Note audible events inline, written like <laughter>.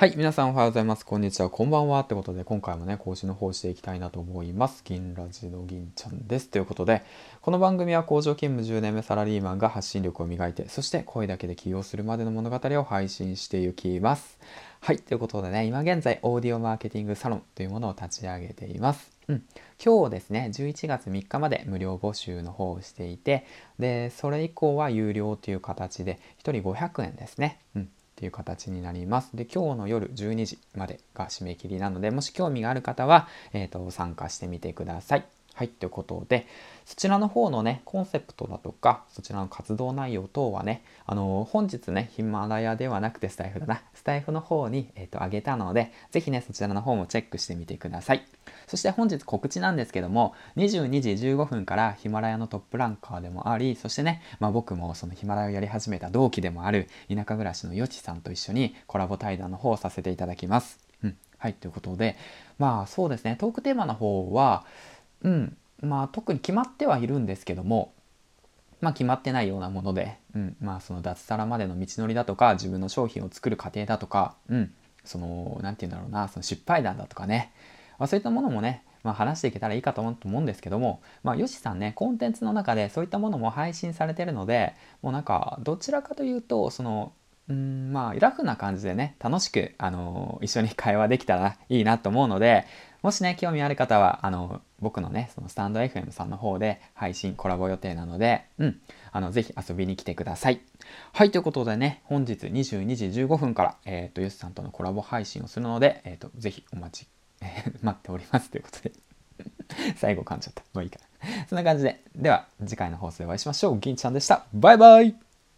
はい、皆さんおはようございます。こんにちは、こんばんは。ってことで、今回もね、更新の方していきたいなと思います。銀ラジの銀ちゃんです。ということで、この番組は工場勤務10年目サラリーマンが発信力を磨いて、そして声だけで起業するまでの物語を配信していきます。はい、ということでね、今現在、オーディオマーケティングサロンというものを立ち上げています。うん、今日ですね、11月3日まで無料募集の方をしていて、で、それ以降は有料という形で、1人500円ですね。うんていう形になります。で、今日の夜12時までが締め切りなので、もし興味がある方は、えーと、参加してみてください。はい、ということで、そちらの方のね、コンセプトだとか、そちらの活動内容等はね、あのー、本日ね、ヒマラヤではなくてスタイフだな、スタイフの方に、えーと、と上げたので、ぜひね、そちらの方もチェックしてみてください。そして本日告知なんですけども、22時15分からヒマラヤのトップランカーでもあり、そしてね、まあ、僕もそのヒマラヤをやり始めた同期でもある田舎暮らしのよちさんと一緒にコラボ対談の方をさせていただきます。うん。はい、ということで、まあそうですね、トークテーマの方は、うん、まあ特に決まってはいるんですけども、まあ決まってないようなもので、うん、まあその脱サラまでの道のりだとか、自分の商品を作る過程だとか、うん、その、なんて言うんだろうな、その失敗談だとかね、まあ、そういったものもね、まあ、話していけたらいいかと思うんですけども、まあ、よしさんね、コンテンツの中でそういったものも配信されてるので、もうなんか、どちらかというと、その、うんまあラフな感じでね楽しく、あの一緒に会話できたらいいなと思うのでもしね興味ある方はあの僕のねそのスタンド FM さんの方で配信コラボ予定なのでうんあのぜひ遊びに来てくださいはいということでね本日22時15分からえっ、ー、とよしさんとのコラボ配信をするのでえっ、ー、とぜひお待ちえ待っておりますということで <laughs> 最後噛んじゃった。もういいかな。そんな感じで。では、次回の放送でお会いしましょう。銀ちゃんでした。バイバイ